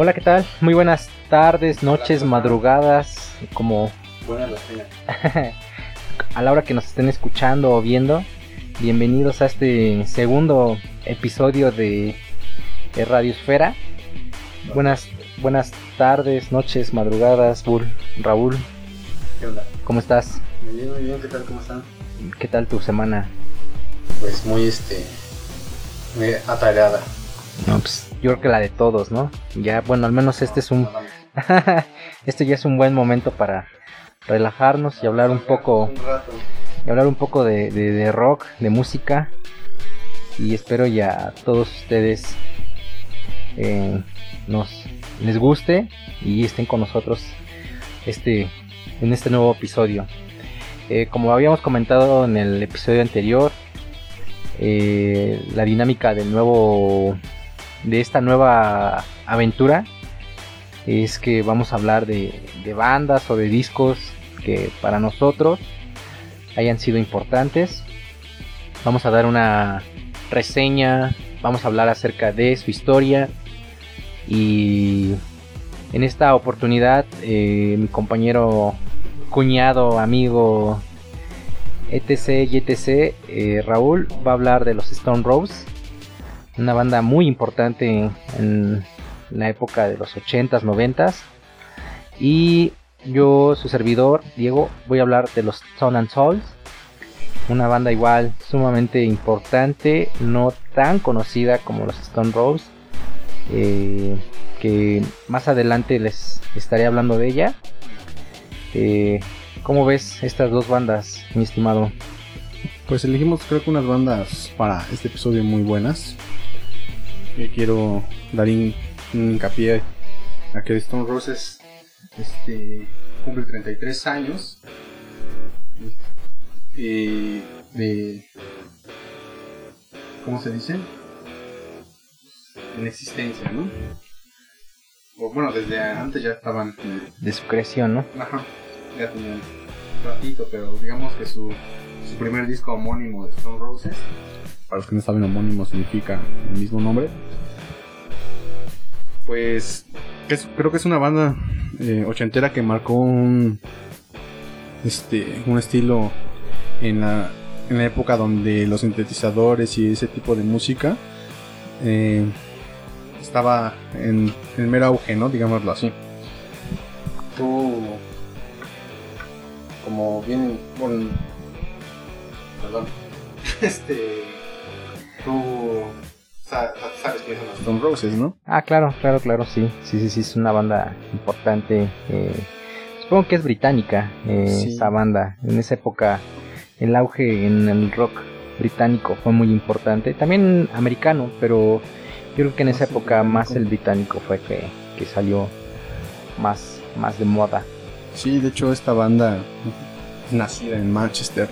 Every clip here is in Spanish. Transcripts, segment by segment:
Hola, ¿qué tal? Muy buenas tardes, noches, madrugadas, como Buenas las a la hora que nos estén escuchando o viendo. Bienvenidos a este segundo episodio de, de Radiosfera. Buenas, buenas tardes, noches, madrugadas, Bull, Raúl, ¿Qué onda? ¿cómo estás? Muy bien, muy bien, ¿qué tal? ¿Cómo están? ¿Qué tal tu semana? Pues muy este. Muy atareada. No, pues yo creo que la de todos, ¿no? Ya, bueno, al menos este es un, este ya es un buen momento para relajarnos y hablar un poco, y hablar un poco de rock, de música. Y espero ya a todos ustedes eh, nos les guste y estén con nosotros este en este nuevo episodio. Eh, como habíamos comentado en el episodio anterior, eh, la dinámica del nuevo de esta nueva aventura es que vamos a hablar de, bandas o de discos que para nosotros hayan sido importantes. Vamos a dar una reseña, vamos a hablar acerca de su historia y en esta oportunidad eh, mi compañero, cuñado, amigo, etc. y etc. eh, Raúl va a hablar de los Stone Roses, una banda muy importante en, en la época de los 80s, 90s. Y yo, su servidor, Diego, voy a hablar de los Stone and Souls, una banda igual sumamente importante, no tan conocida como los Stone Roses, eh, que más adelante les estaré hablando de ella. Eh, ¿Cómo ves estas dos bandas, mi estimado? Pues elegimos creo que unas bandas para este episodio muy buenas. Yo quiero dar un hincapié a que Stone Roses este, cumple 33 años. Y de... ¿Cómo se dice? En existencia, ¿no? O bueno, desde antes ya estaban... eh, De su creación, ¿no? Ajá, ya tenían un ratito, pero digamos que su, su primer disco homónimo de Stone Roses, para los que no saben, homónimo significa el mismo nombre, pues es- creo que es una banda eh, ochentera que marcó un, este, un estilo en la, en la época donde los sintetizadores y ese tipo de música eh, estaba en, en mero auge, ¿no? Digámoslo así. Tú como bien con perdón este tú sabes quiénes son los Stone Roses no Ah, claro, claro, claro, sí. Sí, sí, sí, es una banda importante. eh, supongo que es británica eh, Sí. esa banda. En esa época, el auge en el rock británico fue muy importante. También americano, pero yo creo que en Ah, esa época más el británico fue que, que salió más, más de moda. sí de hecho esta banda nacida en Manchester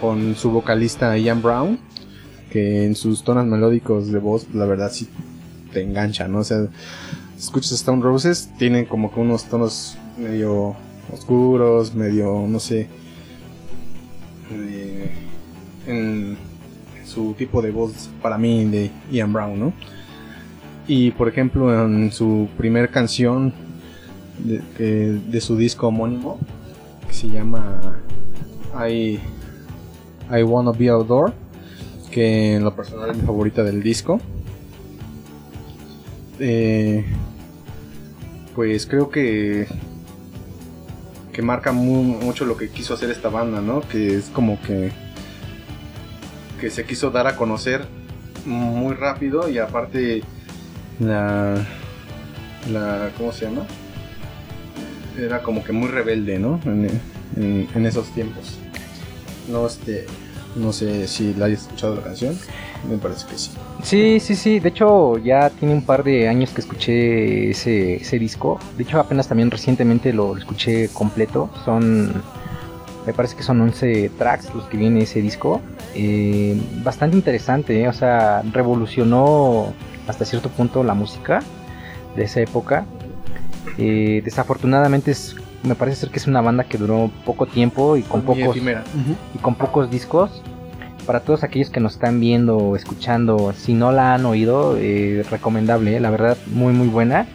con su vocalista Ian Brown que en sus tonos melódicos de voz la verdad sí te engancha no o sea escuchas Stone Roses tienen como que unos tonos medio oscuros medio no sé de- en su tipo de voz para mí de Ian Brown, ¿no? Y por ejemplo en su primer canción de, de su disco homónimo que se llama I, I Wanna Be Outdoor que en lo personal es mi favorita del disco Eh, pues creo que que marca mu- mucho lo que quiso hacer esta banda, ¿no? Que es como que que se quiso dar a conocer muy rápido y aparte la la ¿cómo se llama? Era como que muy rebelde, ¿no? En- en esos tiempos. No este no sé si la hayas escuchado la canción. me parece que sí. Sí, sí, sí. De hecho, ya tiene un par de años que escuché ese, ese disco. De hecho, apenas también recientemente lo, escuché completo. Son, me parece que son 11 tracks los que viene ese disco. Eh, bastante interesante, ¿eh? o sea, revolucionó hasta cierto punto la música de esa época. Eh, desafortunadamente es, me parece ser que es una banda que duró poco tiempo y con Muy pocos efímera. y con pocos discos. Para todos aquellos que nos están viendo o escuchando, si no la han oído, eh, recomendable, eh, la verdad, muy muy buena.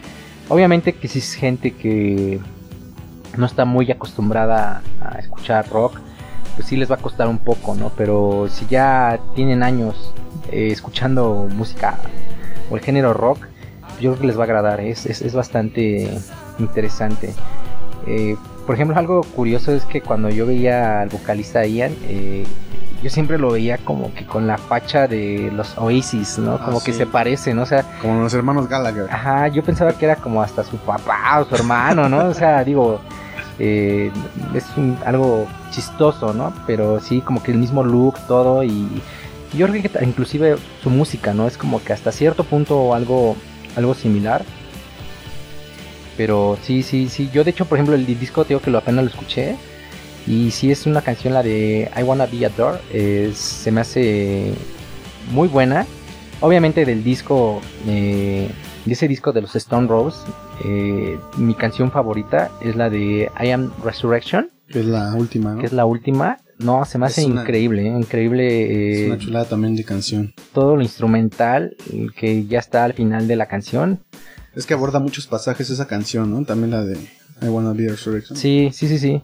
Obviamente que si es gente que no está muy acostumbrada a escuchar rock, pues sí les va a costar un poco, ¿no? Pero si ya tienen años eh, escuchando música o el género rock, yo creo que les va a agradar, es, es, es bastante interesante. Eh, por ejemplo, algo curioso es que cuando yo veía al vocalista Ian, eh, yo siempre lo veía como que con la facha de los Oasis, ¿no? Ah, Como que se parecen, ¿no? O sea, Como los hermanos Gallagher. Ajá, yo pensaba que era como hasta su papá o su hermano, ¿no? O sea, digo, eh, es un- algo chistoso, ¿no? Pero sí, como que el mismo look, todo y, yo creo que inclusive su música, ¿no? Es como que hasta cierto punto algo, algo similar. Pero sí, sí, sí. Yo de hecho, por ejemplo, el di- disco, digo que lo apenas lo escuché. Y sí es una canción, la de I Wanna Be Adored. es- se me hace muy buena. Obviamente del disco, eh, de ese disco de los Stone Roses, eh, mi canción favorita es la de I Am Resurrection, Que es la última, ¿no? que es la última. No, se me hace una- increíble, ¿eh? increíble Es eh, una chulada también de canción. todo lo instrumental eh, que ya está al final de la canción. Es que aborda muchos pasajes esa canción, ¿no? También la de I Wanna Be Resurrection. Sí, sí, sí, sí.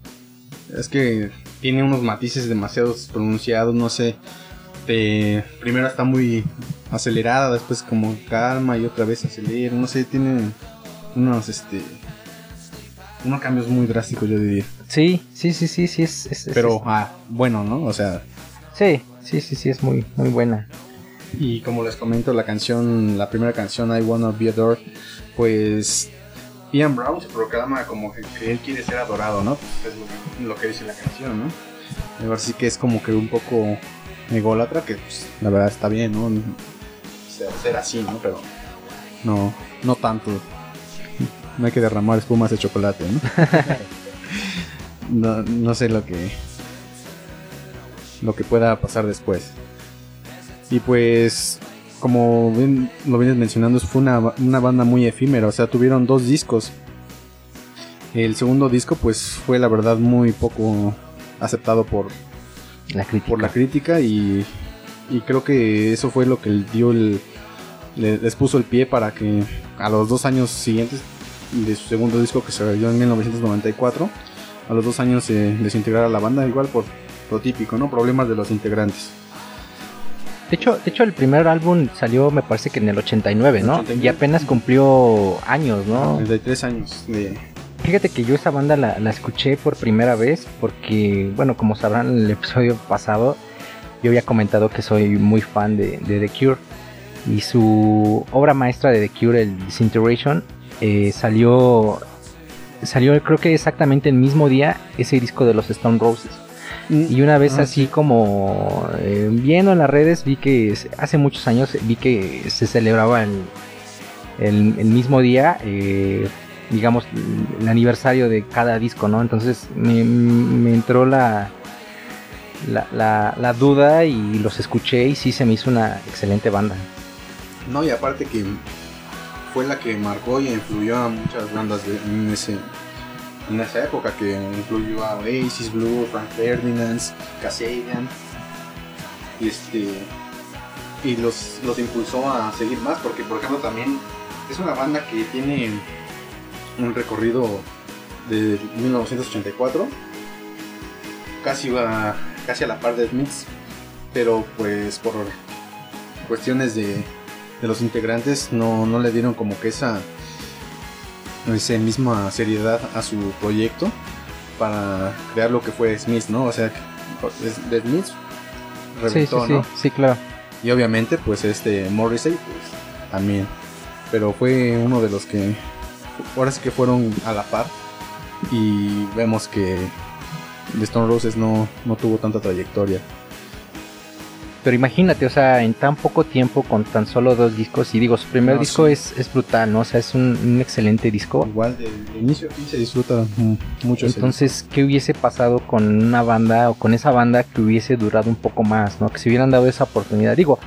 Es que tiene unos matices demasiado pronunciados, no sé. De, primero está muy acelerada, después como calma y otra vez acelera. No sé, tiene unos, este, unos cambios muy drásticos, yo diría. Sí, sí, sí, sí, sí, es, es- es- Pero, ah, bueno, ¿no? O sea, sí, sí, sí, sí, es muy, muy buena. Y como les comento, la canción, la primera canción, I Wanna Be Adored, pues Ian Brown se proclama como que, él quiere ser adorado, ¿no? Pues es lo que, dice la canción, ¿no? Ahora sí que es como que un poco ególatra, que pues, la verdad está bien, ¿no? Ser así, ¿no? Pero no, no tanto. No hay que derramar espumas de chocolate, ¿no? no, no sé lo que lo que pueda pasar después. Y pues, como bien- lo vienes mencionando, fue una, una banda muy efímera, o sea, tuvieron dos discos. El segundo disco, pues, fue la verdad muy poco aceptado por, La crítica. por la crítica y, y creo que eso fue lo que dio el, le- les puso el pie para que a los dos años siguientes de su segundo disco que se dio en 1994, a los dos años se desintegrara la banda, igual por lo típico, ¿no? Problemas de los integrantes. De hecho, de hecho, el primer álbum salió, me parece que en el 89, ¿no? 89. Y apenas cumplió años, ¿no? 33 años de... Fíjate que yo esa banda la, la escuché por primera vez porque, bueno, como sabrán en el episodio pasado, yo había comentado que soy muy fan de, de The Cure. Y su obra maestra de The Cure, el Disintegration, eh, salió, salió creo que exactamente el mismo día ese disco de los Stone Roses. Y una vez Ah, así sí. como eh, viendo en las redes vi que hace muchos años vi que se celebraba el, el- el mismo día, eh, digamos, el aniversario de cada disco, ¿no? Entonces me, me entró la, la, la- la duda y los escuché y sí se me hizo una excelente banda. No, y aparte que fue la que marcó y influyó a muchas bandas de, en, ese, en esa época, que incluyó a Oasis, Blue, Frank Ferdinand, Kasabian, y este y los, los impulsó a seguir más, porque por ejemplo también es una banda que tiene un recorrido de 1984, casi va casi a la par de Smiths, pero pues por cuestiones de, de los integrantes no, no le dieron como que esa esa misma seriedad a su proyecto para crear lo que fue Smith, ¿no? O sea, de Smith Sí, sí, reventó, sí, sí, claro. Y obviamente, pues este Morrissey, pues también. Pero fue uno de los que ahora sí que fueron a la par. Y vemos que The Stone Roses no, no tuvo tanta trayectoria. Pero imagínate, o sea, en tan poco tiempo con tan solo dos discos, y digo, su primer No, disco sí. es, es brutal, ¿no? O sea, es un, un excelente disco. Igual de, de inicio a fin se disfruta mucho. Entonces, ¿qué hubiese pasado con una banda o con esa banda que hubiese durado un poco más, ¿no? Que se hubieran dado esa oportunidad. Digo,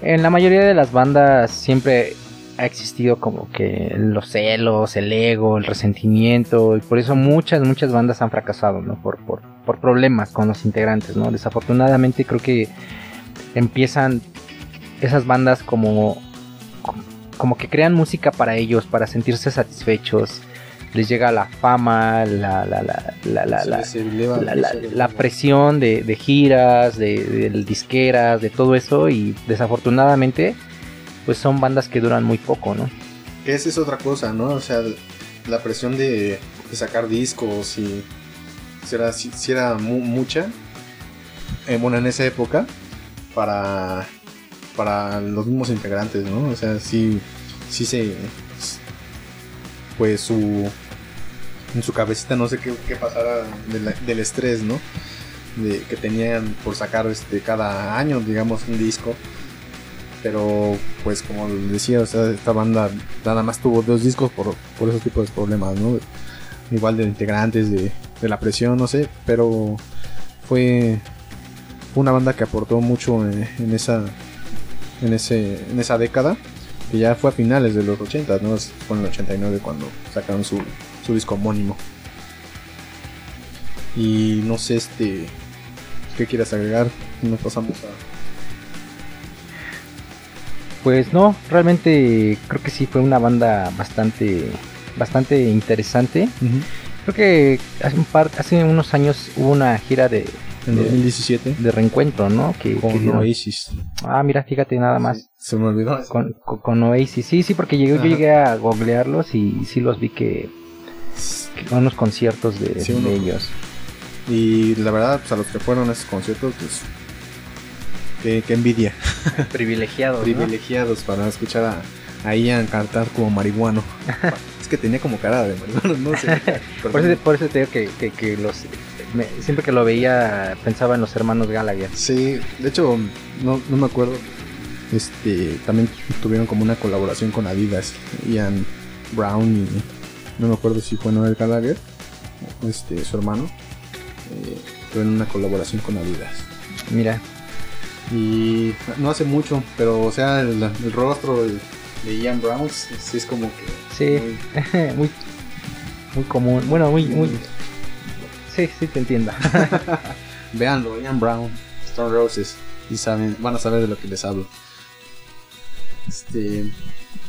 en la mayoría de las bandas siempre ha existido como que los celos, el ego, el resentimiento, y por eso muchas, muchas bandas han fracasado, ¿no? Por, por, por problemas con los integrantes, ¿no? Desafortunadamente creo que empiezan esas bandas como, como que crean música para ellos, para sentirse satisfechos. Les llega la fama, la, la, la, la, la, presión de, de giras, de, de disqueras, de todo eso y desafortunadamente pues son bandas que duran muy poco, ¿no? Esa es otra cosa, ¿no? O sea, la presión de, de sacar discos y si era, si- si era mu- mucha, eh, bueno, en esa época, para, para los mismos integrantes, ¿no? O sea, sí, sí se, pues su, en su cabecita no sé qué, pasara del estrés, ¿no? Que tenían por sacar este cada año, digamos, un disco. Pero, pues, como les decía, o sea, esta banda nada más tuvo dos discos por, por esos tipos de problemas, ¿no? Igual de integrantes, de, de la presión, no sé, pero fue una banda que aportó mucho en, en esa en ese en esa década que ya fue a finales de los 80 no fue en el 89 cuando sacaron su, su disco homónimo. Y no sé este qué quieras agregar nos pasamos a Pues no, realmente creo que sí fue una banda bastante bastante interesante. Creo que hace un par, hace unos años hubo una gira de, en de, 2017 de reencuentro, ¿no? Que, con Oasis Ah, mira, fíjate nada más. Sí, se me olvidó Con, con, con Oasis, sí, sí, porque llegué, yo llegué a googlearlos y sí los vi que, que unos conciertos de, Sí, uno- de ellos. y la verdad pues a los que fueron a esos conciertos pues qué, qué envidia Privilegiados. ¿no? privilegiados para escuchar a, a Ian cantar como marihuano. es que tenía como cara de marihuano, no sé. Por eso, por eso te digo que, que, que los me- siempre que lo veía pensaba en los hermanos Gallagher. Sí, de hecho, no, no me acuerdo. Este, también tuvieron como una colaboración con Adidas, Ian Brown y no me acuerdo si fue Noel Gallagher, este, su hermano. Eh, tuvieron una colaboración con Adidas. Mira, Y no hace mucho, pero o sea, el, el rostro de, de Ian Brown sí, sí es como que Sí. muy- muy, muy común. Bueno, muy, muy. Sí, sí te entiendo. Veanlo, Ian Brown, Stone Roses, y saben, van a saber de lo que les hablo. Este,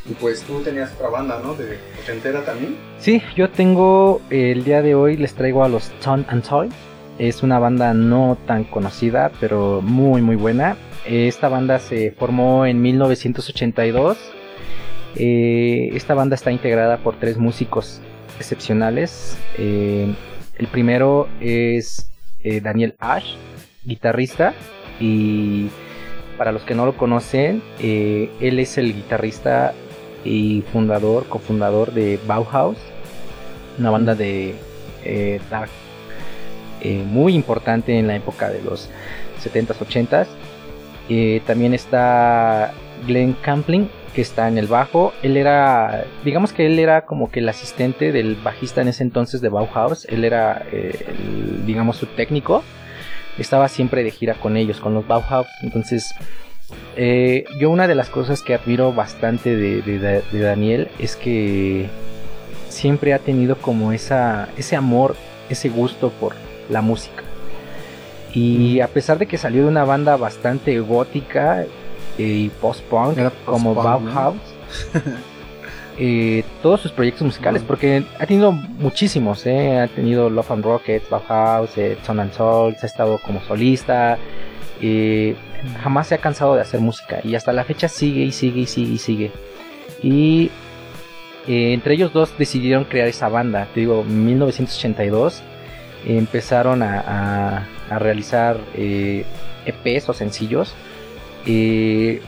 y pues tú tenías otra banda, ¿no? De ochentera también. Sí, yo tengo eh, el día de hoy les traigo a los Ton and Toy. Es una banda no tan conocida, pero muy muy buena. Esta banda se formó en 1982. Eh, esta banda está integrada por tres músicos excepcionales. Eh, el primero es eh, Daniel Ash, guitarrista. Y para los que no lo conocen, él es el guitarrista y fundador, cofundador de Bauhaus, una banda de muy importante en la época de los 70s, 80s. Eh, también está Glenn Campling, que está en el bajo. Él era, digamos que él era como que el asistente del bajista en ese entonces de Bauhaus. Él era, eh, digamos, su técnico. Estaba siempre de gira con ellos, con los Bauhaus. Entonces, eh, yo una de las cosas que admiro bastante de, de- Daniel es que siempre ha tenido como esa, ese amor, ese gusto por la música. Y a pesar de que salió de una banda bastante gótica y post-punk como. Bauhaus, eh, todos sus proyectos musicales, porque ha tenido muchísimos, eh, ha tenido Love and Rockets, Bauhaus, eh, Son and Souls, ha estado como solista, eh, jamás se ha cansado de hacer música y hasta la fecha sigue y sigue y sigue y sigue. Y eh, entre ellos dos decidieron crear esa banda, te digo, en 1982 eh, empezaron a, a- a realizar EPs o sencillos. Eh,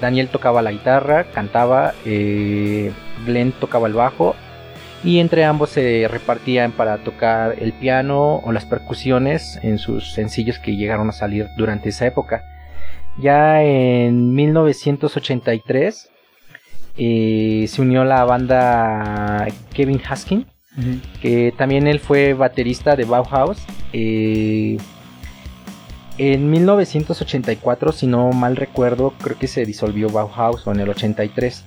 Daniel tocaba la guitarra, cantaba, eh, Glenn tocaba el bajo y entre ambos se repartían para tocar el piano o las percusiones en sus sencillos que llegaron a salir durante esa época. Ya en 1983 eh, se unió la banda Kevin Haskin, que también él fue baterista de Bauhaus. Eh, en 1984, si no mal recuerdo, creo que se disolvió Bauhaus o en el 83.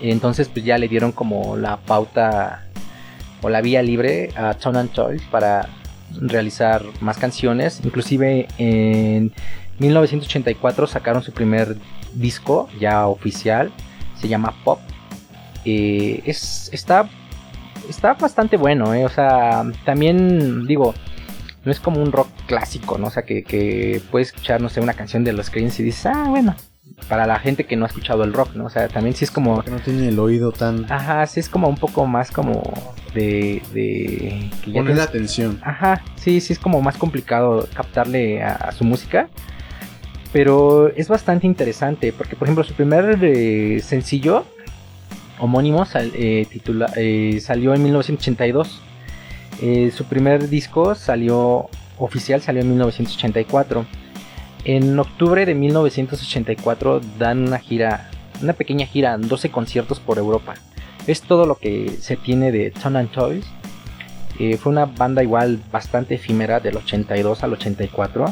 Entonces pues ya le dieron como la pauta o la vía libre a Tone and Toys para realizar más canciones. Inclusive en 1984 sacaron su primer disco ya oficial. Se llama Pop. Eh, es, está, está bastante bueno. Eh. O sea, también digo, no es como un rock clásico, ¿no? O sea, que, que puedes escuchar, no sé, una canción de los Creedence y dices, ah, bueno, para la gente que no ha escuchado el rock, ¿no? O sea, también sí es como... Que no tiene el oído tan... Ajá, sí es como un poco más como de... de que Poner la atención. Ajá, sí, sí es como más complicado captarle a, su música. Pero es bastante interesante porque, por ejemplo, su primer eh, sencillo homónimo eh, titula, eh, salió en 1982. Su primer disco salió oficial salió en 1984 en octubre de 1984 dan una gira, una pequeña gira, 12 conciertos por Europa. Es todo lo que se tiene de Ton and Toys. Eh, fue una banda igual bastante efímera del 82 al 84.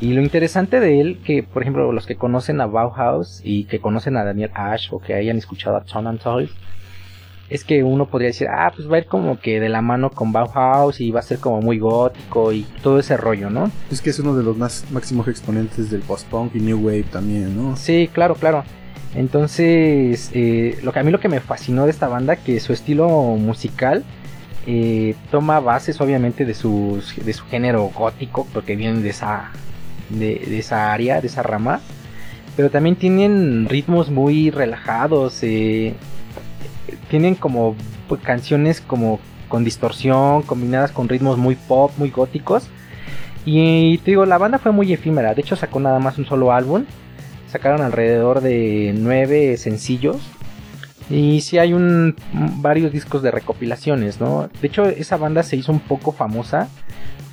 Y lo interesante de él, que por ejemplo los que conocen a Bauhaus y que conocen a Daniel Ash o que hayan escuchado a and Toys, es que uno podría decir, ah, pues va a ir como que de la mano con Bauhaus y va a ser como muy gótico y todo ese rollo, ¿no? Es que es uno de los más máximos exponentes del post-punk y new wave también, ¿no? Sí, claro, claro. Entonces, eh, lo que a mí lo que me fascinó de esta banda, que su estilo musical eh, toma bases obviamente de, sus, de su género gótico, porque vienen de esa, de, esa área, de esa rama, pero también tienen ritmos muy relajados. Eh, tienen como pues, canciones como con distorsión, combinadas con ritmos muy pop, muy góticos. Y te digo, la banda fue muy efímera. De hecho, sacó nada más un solo álbum. Sacaron alrededor de nueve sencillos. Y sí hay un, varios discos de recopilaciones, ¿no? De hecho, esa banda se hizo un poco famosa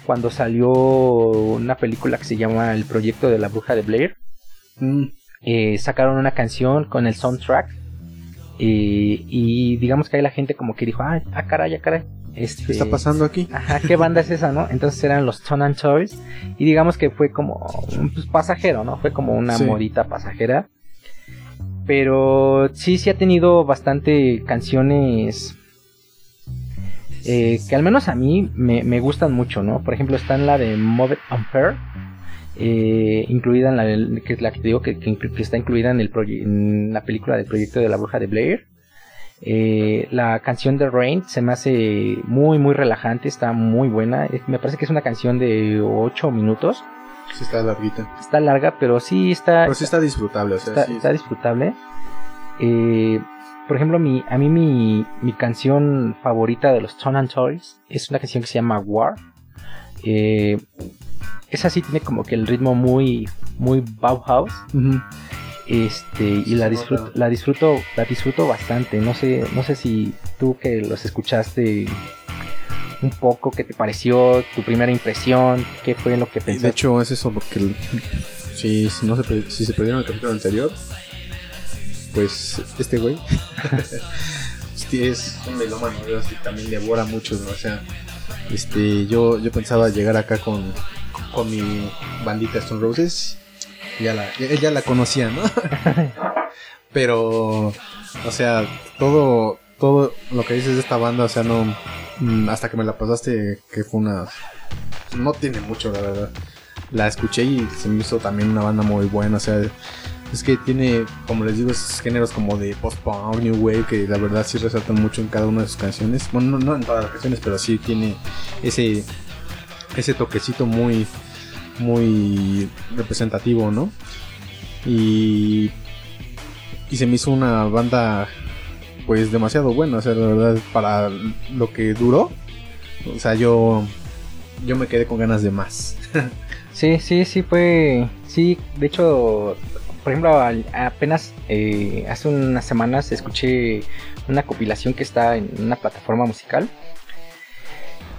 cuando salió una película que se llama El Proyecto de la Bruja de Blair. Mm. Eh, sacaron una canción con el soundtrack y digamos que ahí la gente como que dijo, ah, ah caray, ah, caray. Este, ¿Qué está pasando aquí? Ajá, ¿qué banda es esa, no? Entonces eran los Ton and Toys. Y digamos que fue como pues, pasajero, ¿no? Fue como una modita pasajera. Pero sí, sí ha tenido bastante canciones eh, que al menos a mí me, gustan mucho, ¿no? Por ejemplo, está en la de Move It Unfair eh, incluida en la que es la que digo que, está incluida en, el en la película del proyecto de la bruja de Blair. Eh, la canción de Rain se me hace muy muy relajante, está muy buena. Me parece que es una canción de 8 minutos. Sí, está larguita. Está larga, pero sí está. Pero sí está disfrutable, está, disfrutable. Eh, por ejemplo, mi, a mí mi, mi canción favorita de los Tone and Toys es una canción que se llama War. Eh, esa sí tiene como que el ritmo muy, muy Bauhaus. Este, y la disfruto, la disfruto, la disfruto bastante. No sé, no sé si tú que los escuchaste un poco, qué te pareció, tu primera impresión, qué fue lo que pensaste. De hecho, es eso porque si, si, no se, si se perdieron el capítulo anterior, pues este güey es un melómano, así también devora mucho, o sea, este, yo, yo pensaba llegar acá con, con mi bandita Stone Roses. Ya la, ya, la conocía, ¿no? Pero, o sea, todo, todo lo que dices de esta banda, o sea, no, mm, hasta que me la pasaste, que fue una, no tiene mucho, la verdad. La escuché y se me hizo también una banda muy buena, o sea, es que tiene, como les digo, esos géneros como de post-punk, new wave, que la verdad sí resaltan mucho en cada una de sus canciones. Bueno, no, no en todas las canciones, pero sí tiene ese, ese toquecito muy, muy representativo, ¿no? Y, y se me hizo una banda pues demasiado buena, o sea, la verdad, para lo que duró, o sea, yo, yo me quedé con ganas de más. sí, sí, sí fue, sí, de hecho, por ejemplo, apenas eh, hace unas semanas escuché una compilación que está en una plataforma musical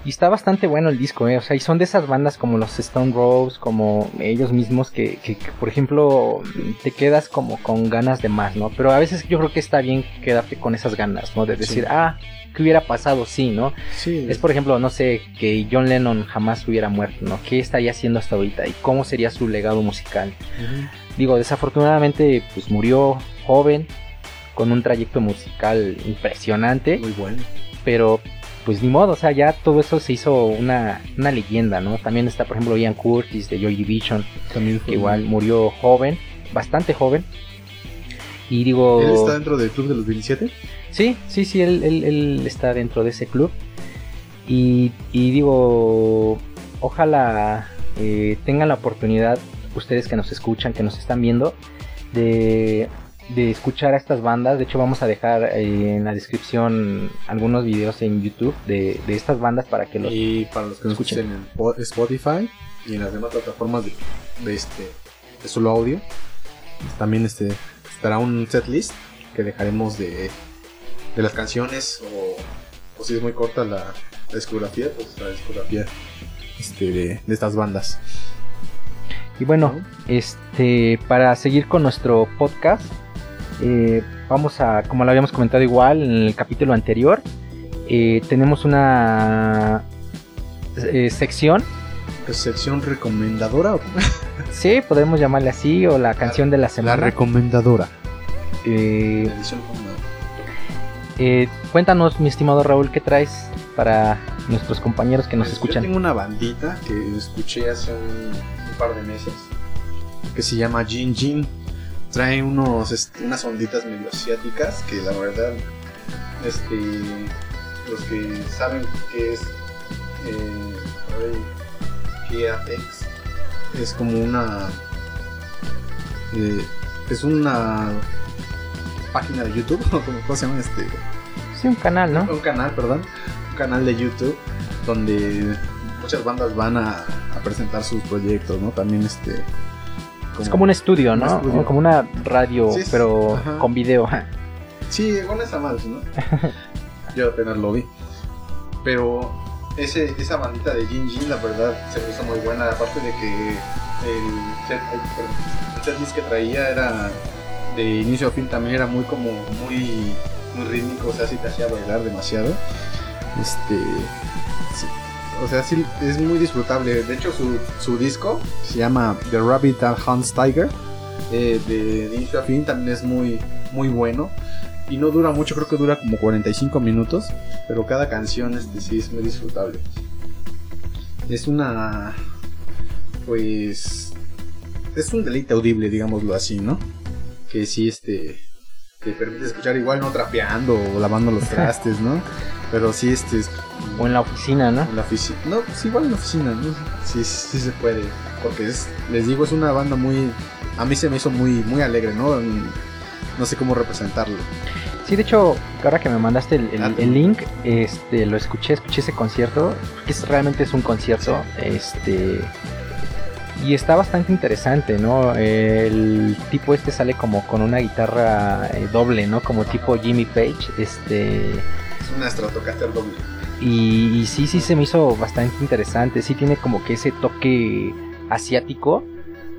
Y está bastante bueno el disco, ¿eh? O sea, y son de esas bandas como los Stone Roses, como ellos mismos, que, que, que, por ejemplo, te quedas como con ganas de más, ¿no? Pero a veces yo creo que está bien quedarte con esas ganas, ¿no? De decir, Sí. ah, ¿qué hubiera pasado? Sí, ¿no? Sí, Es por ejemplo, no sé, que John Lennon jamás hubiera muerto, ¿no? ¿Qué estaría haciendo hasta ahorita? ¿Y cómo sería su legado musical? Digo, desafortunadamente, pues murió joven, con un trayecto musical impresionante, Muy bueno. pero pues ni modo, o sea, ya todo eso se hizo una, una leyenda, ¿no? También está, por ejemplo, Ian Curtis de Joy Division, También que igual murió joven, bastante joven. Y digo... ¿Él está dentro del club de los 27? Sí, sí, sí, él, él- él está dentro de ese club. Y, y digo, ojalá eh, tengan la oportunidad, ustedes que nos escuchan, que nos están viendo, de, de escuchar a estas bandas. De hecho, vamos a dejar eh, en la descripción algunos videos en YouTube de, de estas bandas para que los... Y para los que nos Escuchen. en Po- Spotify y en las demás plataformas de, de este de solo audio, también este estará un setlist que dejaremos de, de las canciones o, o si es muy corta la, la discografía, pues la discografía este, de, de estas bandas. Y bueno, ¿no? este, para seguir con nuestro podcast, eh, vamos a, como lo habíamos comentado igual en el capítulo anterior, eh, tenemos una eh, sección, ¿Es sección recomendadora sí, podemos llamarle así, o la canción de la La semana. recomendadora. Eh, La edición recomendadora. eh, cuéntanos, mi estimado Raúl, ¿qué traes para nuestros compañeros que nos Pues, escuchan? Yo tengo una bandita que escuché hace un, un par de meses que se llama Jin Jin. Trae unos, este, unas onditas medio asiáticas que la verdad, este, los que saben qué es eh, es como una, eh, es una página de YouTube, ¿cómo, cómo se llama este? Sí, un canal, ¿no? un canal, perdón, un canal de YouTube donde muchas bandas van a, a presentar sus proyectos, ¿no? También este Es como un estudio, un ¿no? estudio. Como una radio, Sí, pero ajá. con video. Sí, con esa madre, ¿no? Yo apenas lo vi. Pero ese, esa bandita de Jin Jin, la verdad, se me hizo muy buena. Aparte de que el set, el setlist que traía era de inicio a fin también era muy como muy, muy rítmico, o sea, sí te hacía bailar demasiado. Este. sí, o sea, sí, es muy disfrutable. De hecho, su, su disco se llama The Rabbit That Hunts Tiger. eh, de, de inicio a fin también es muy, muy bueno. Y no dura mucho, creo que dura como 45 minutos. Pero cada canción este, sí es muy disfrutable. Es una. Pues. Es un deleite audible, digámoslo así, ¿no? Que sí, este. Que permite escuchar igual no trapeando o lavando los trastes, ¿no? Pero sí, este. es- O en la oficina, ¿no? en la oficina. No, pues igual en la oficina, ¿no? Sí, sí se puede. Porque es, les digo, es una banda muy. A mí se me hizo muy, muy alegre, ¿no? No sé cómo representarlo. Sí, de hecho, ahora que me mandaste el, el- Ah, el link, este, lo escuché, escuché ese concierto, que es, realmente es un concierto, este, y está bastante interesante, ¿no? El tipo este sale como con una guitarra eh, doble, ¿no? Como tipo Jimmy Page, este, Es una Stratocaster doble. y, y sí, sí se me hizo bastante interesante, sí tiene como que ese toque asiático,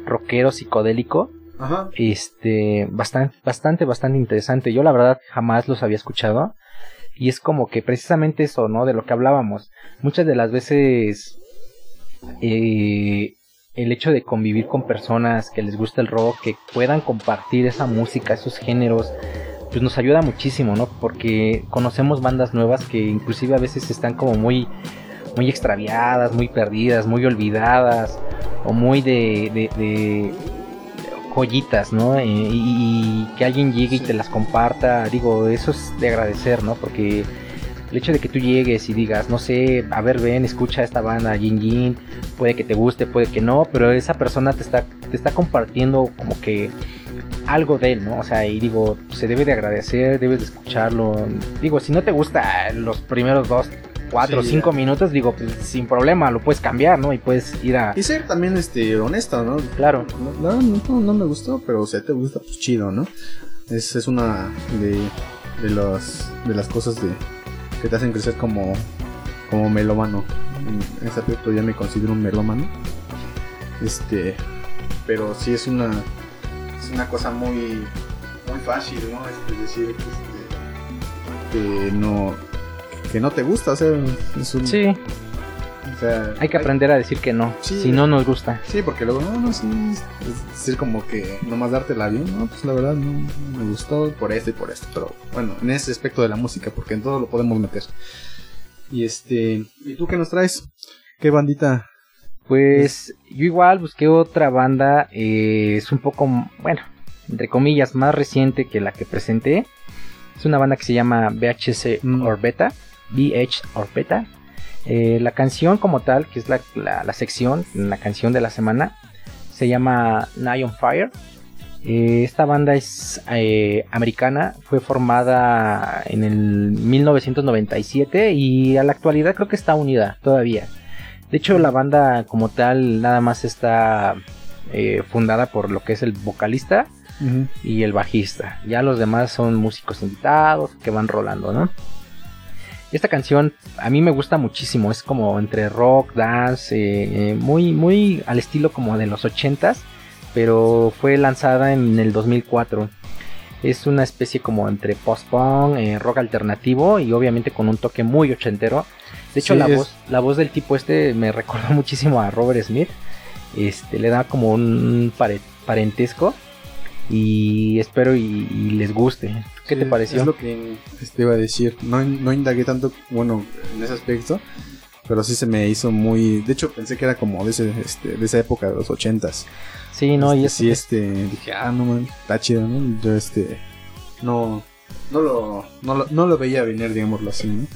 rockero, psicodélico, Ajá. este bastante bastante bastante interesante. Yo la verdad jamás los había escuchado. Y es como que precisamente eso no de lo que hablábamos. Muchas de las veces eh, el hecho de convivir con personas que les gusta el rock que puedan compartir esa música esos géneros pues nos ayuda muchísimo no porque conocemos bandas nuevas que inclusive a veces están como muy muy extraviadas muy perdidas muy olvidadas o muy de, de, de joyitas, ¿no? Eh, y, y que alguien llegue y te las comparta, digo, eso es de agradecer, ¿no? Porque el hecho de que tú llegues y digas, no sé, a ver, ven, escucha esta banda, Jin Jin, puede que te guste, puede que no, pero esa persona te está, te está compartiendo como que algo de él, ¿no? O sea, y digo, se debe de agradecer, debes de escucharlo. Digo, si no te gusta los primeros dos, cuatro o Sí, cinco ya. minutos, digo, pues sin problema, lo puedes cambiar, ¿no? Y puedes ir a... Y ser también este honesto, ¿no? Claro. No, no, no, no me gustó, pero si te gusta, pues chido, ¿no? Es, es una de, de, los, de las cosas de, que te hacen crecer como, como melómano. En ese aspecto ya me considero un melómano. Este, pero sí es una es una cosa muy muy fácil, ¿no? Es decir, este, que no que no te gusta, o sea, es un, Sí, o sea, hay que aprender a decir que no, Sí. si no nos gusta. Sí, porque luego, no, no, sí, es decir, como que nomás dártela bien, no, pues la verdad no me gustó por esto y por esto, pero bueno, en ese aspecto de la música, porque en todo lo podemos meter. Y este, ¿y tú qué nos traes? ¿Qué bandita? Pues yo igual busqué otra banda, eh, es un poco, bueno, entre comillas, más reciente que la que presenté. Es una banda que se llama VHS Mm. Orbeta, VH Orbeta. Eh, la canción como tal, que es la, la- la sección, la canción de la semana, se llama Night on Fire. Eh, esta banda es eh, americana, fue formada en el 1997 y a la actualidad creo que está unida todavía. De hecho, la banda como tal nada más está eh, fundada por lo que es el vocalista y el bajista. Ya los demás son músicos invitados que van rolando, ¿no? Esta canción a mí me gusta muchísimo, es como entre rock, dance, eh, eh, muy, muy al estilo como de los 80s, pero fue lanzada en el 2004. Es una especie como entre post-punk, eh, rock alternativo y obviamente con un toque muy ochentero. De hecho, Sí, la, es- voz, la voz del tipo este me recordó muchísimo a Robert Smith. Este, le da como un pare- parentesco y espero y, y les guste. ¿Qué te pareció? Es lo que este, iba a decir. No, no indagué tanto, bueno, en ese aspecto. Pero sí se me hizo muy. De hecho, pensé que era como de, ese, este, de esa época, de los ochentas. Sí, no, y es, sí, este. Dije, ah, no man, está chido, ¿no? Yo, este. No. No lo, no lo, no lo veía venir, digámoslo así, ¿no?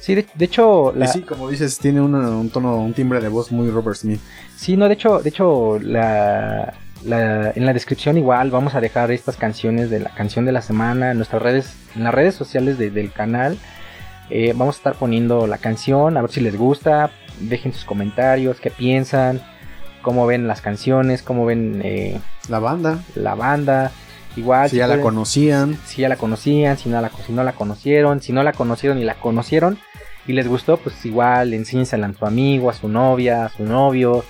sí, de, de hecho, Y la, sí, como dices, tiene una- un tono, un timbre de voz muy Robert Smith. Sí, no, de hecho, de hecho, la, la- en la descripción igual vamos a dejar estas canciones de la canción de la semana en nuestras redes, en las redes sociales de- del canal. Eh, vamos a estar poniendo la canción, a ver si les gusta, dejen sus comentarios, qué piensan, cómo ven las canciones, cómo ven eh, La banda, la banda. Igual, si ya la conocían. si ya la conocían, si no la, si no la conocieron, si no la conocieron y la conocieron y les gustó, pues igual enséñensela a su amigo, a su novia, a su novio,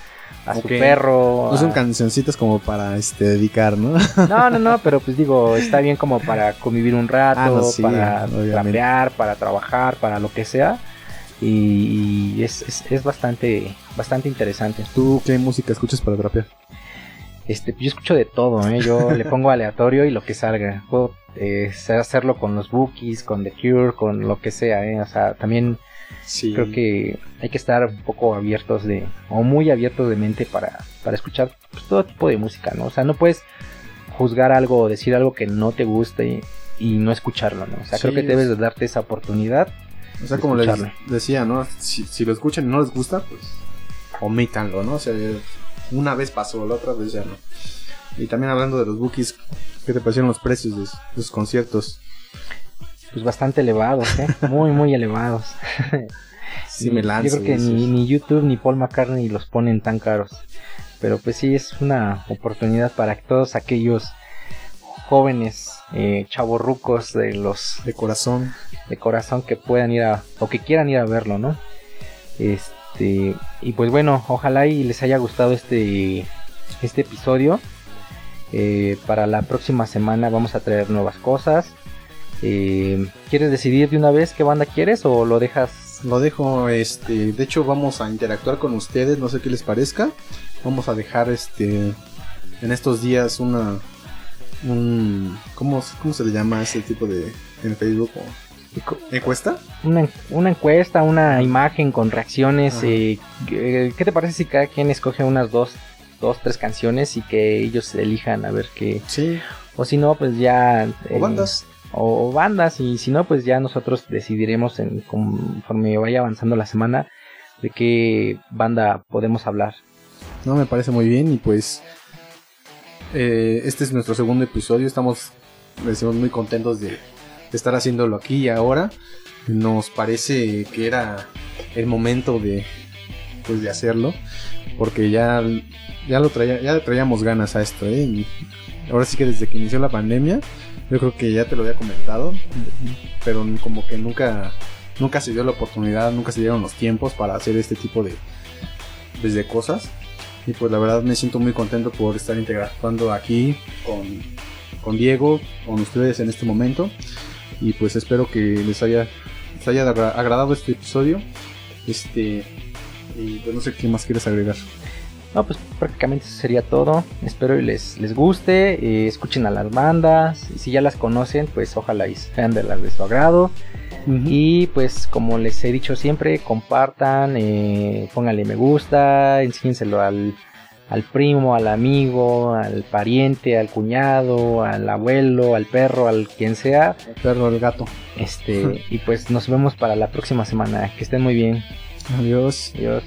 a su perro. No son a- cancioncitas como para este, dedicar, ¿no? No, no, no, pero pues digo, está bien como para convivir un rato, Ah, no, sí, para trapear, para trabajar, para lo que sea. Y, y es, es, es bastante, bastante interesante. ¿Tú qué música escuchas para trapear? Este, yo escucho de todo, ¿eh? yo le pongo aleatorio y lo que salga. Puedo eh, hacerlo con los Bookies, con The Cure, con lo que sea, ¿eh? o sea, también Sí. creo que hay que estar un poco abiertos de, o muy abiertos de mente para, para escuchar pues, todo tipo de música, ¿no? O sea, no puedes juzgar algo o decir algo que no te guste y, y no escucharlo, ¿no? O sea, creo que es- debes de darte esa oportunidad. O sea, como les decía, ¿no? Si, si lo escuchan y no les gusta, pues omítanlo, ¿no? O sea, una vez pasó, la otra vez ya no. Y también hablando de los bookies, ¿qué te parecieron los precios de, de sus conciertos? Pues bastante elevados, ¿eh? Muy, muy elevados. Sí me lanzo. Yo creo que ni YouTube ni Paul McCartney los ponen tan caros. Pero pues sí, es una oportunidad para todos aquellos jóvenes, eh, chavorrucos de los De corazón. de corazón que puedan ir a o que quieran ir a verlo, ¿no? Este y pues bueno, ojalá y les haya gustado este este episodio. Eh, para la próxima semana vamos a traer nuevas cosas. Eh, ¿Quieres decidir de una vez qué banda quieres o lo dejas? Lo dejo, este, de hecho vamos a interactuar con ustedes, no sé qué les parezca. Vamos a dejar este en estos días una un ¿cómo, cómo se le llama ese tipo de en Facebook o encuesta? Una, una encuesta, una imagen con reacciones. Ajá. eh, ¿Qué qué te parece si cada quien escoge unas dos, dos, tres canciones y que ellos elijan a ver qué? Sí, O si no, pues ya... o eh, bandas. o, o bandas y si no pues ya nosotros decidiremos en conforme vaya avanzando la semana de qué banda podemos hablar No, me parece muy bien y pues eh, este es nuestro segundo episodio, estamos decimos, muy contentos de, de estar haciéndolo aquí y ahora. Nos parece que era el momento de pues de hacerlo porque ya ya lo traía, ya traíamos ganas a esto, ¿eh? Y ahora sí que desde que inició la pandemia, yo creo que ya te lo había comentado, pero como que nunca nunca se dio la oportunidad, nunca se dieron los tiempos para hacer este tipo de, pues, de cosas. Y pues la verdad me siento muy contento por estar interactuando aquí con, con Diego, con ustedes en este momento. Y pues espero que les haya, les haya agra- agradado este episodio. Este, y pues no sé qué más quieres agregar. No, pues prácticamente eso sería todo. Espero y les, les guste. eh, escuchen a las bandas. Y si ya las conocen, pues ojalá y sean de las de su agrado. Y pues como les he dicho siempre, compartan, eh, pónganle me gusta, enséñenselo al, al primo, al amigo, al pariente, al cuñado, al abuelo, al perro, al quien sea. El perro, el gato. Este, y pues nos vemos para la próxima semana. Que estén muy bien. Adiós. Adiós.